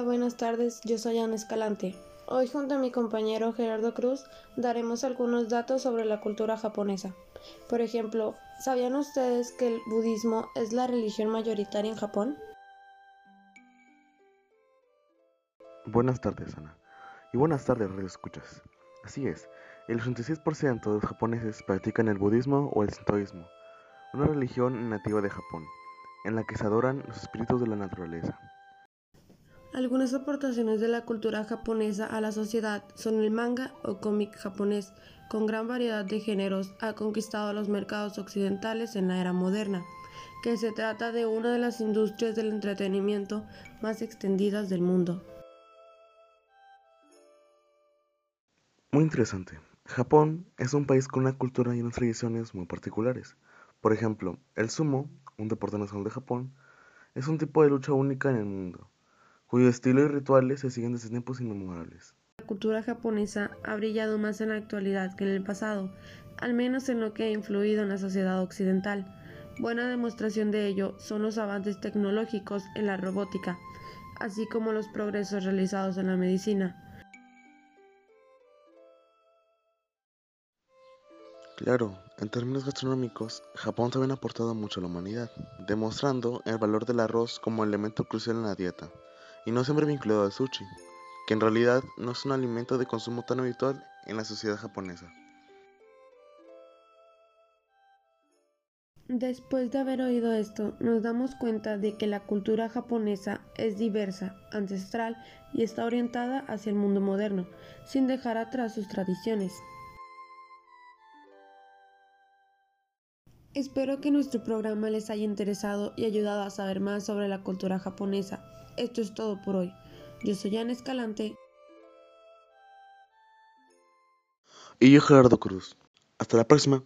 buenas tardes, yo soy Ana Escalante. Hoy junto a mi compañero Gerardo Cruz daremos algunos datos sobre la cultura japonesa. Por ejemplo, ¿sabían ustedes que el budismo es la religión mayoritaria en Japón? Buenas tardes, Ana. Y buenas tardes, Radio Escuchas. Así es, el 86% de los japoneses practican el budismo o el sintoísmo, una religión nativa de Japón, en la que se adoran los espíritus de la naturaleza. Algunas aportaciones de la cultura japonesa a la sociedad son el manga o cómic japonés, con gran variedad de géneros, ha conquistado los mercados occidentales en la era moderna, que se trata de una de las industrias del entretenimiento más extendidas del mundo. Muy interesante. Japón es un país con una cultura y unas tradiciones muy particulares. Por ejemplo, el sumo, un deporte nacional de Japón, es un tipo de lucha única en el mundo cuyo estilo y rituales se siguen desde tiempos inmemorables. La cultura japonesa ha brillado más en la actualidad que en el pasado, al menos en lo que ha influido en la sociedad occidental. Buena demostración de ello son los avances tecnológicos en la robótica, así como los progresos realizados en la medicina. Claro, en términos gastronómicos, Japón también ha aportado mucho a la humanidad, demostrando el valor del arroz como elemento crucial en la dieta y no siempre vinculado al sushi, que en realidad no es un alimento de consumo tan habitual en la sociedad japonesa. Después de haber oído esto, nos damos cuenta de que la cultura japonesa es diversa, ancestral y está orientada hacia el mundo moderno, sin dejar atrás sus tradiciones. Espero que nuestro programa les haya interesado y ayudado a saber más sobre la cultura japonesa esto es todo por hoy. Yo soy Ana Escalante. Y yo Gerardo Cruz. Hasta la próxima.